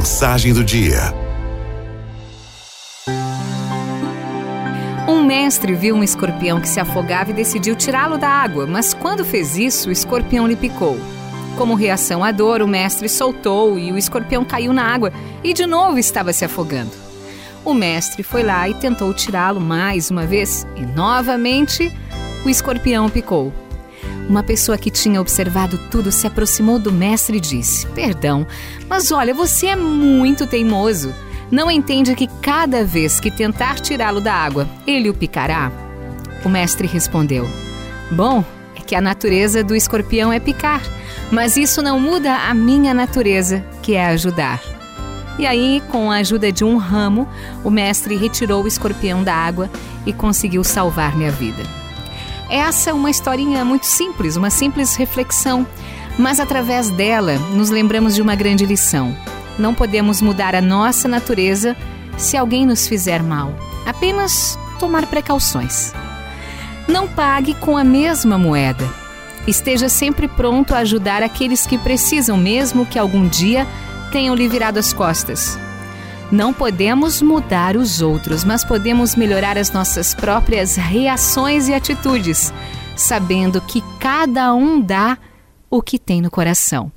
Mensagem do dia. Um mestre viu um escorpião que se afogava e decidiu tirá-lo da água, mas quando fez isso, o escorpião lhe picou. Como reação à dor, o mestre soltou e o escorpião caiu na água e de novo estava se afogando. O mestre foi lá e tentou tirá-lo mais uma vez e novamente o escorpião picou. Uma pessoa que tinha observado tudo se aproximou do mestre e disse: Perdão, mas olha, você é muito teimoso. Não entende que cada vez que tentar tirá-lo da água, ele o picará? O mestre respondeu: Bom, é que a natureza do escorpião é picar, mas isso não muda a minha natureza, que é ajudar. E aí, com a ajuda de um ramo, o mestre retirou o escorpião da água e conseguiu salvar-me a vida. Essa é uma historinha muito simples, uma simples reflexão, mas através dela nos lembramos de uma grande lição. Não podemos mudar a nossa natureza se alguém nos fizer mal, apenas tomar precauções. Não pague com a mesma moeda. Esteja sempre pronto a ajudar aqueles que precisam, mesmo que algum dia tenham lhe virado as costas. Não podemos mudar os outros, mas podemos melhorar as nossas próprias reações e atitudes, sabendo que cada um dá o que tem no coração.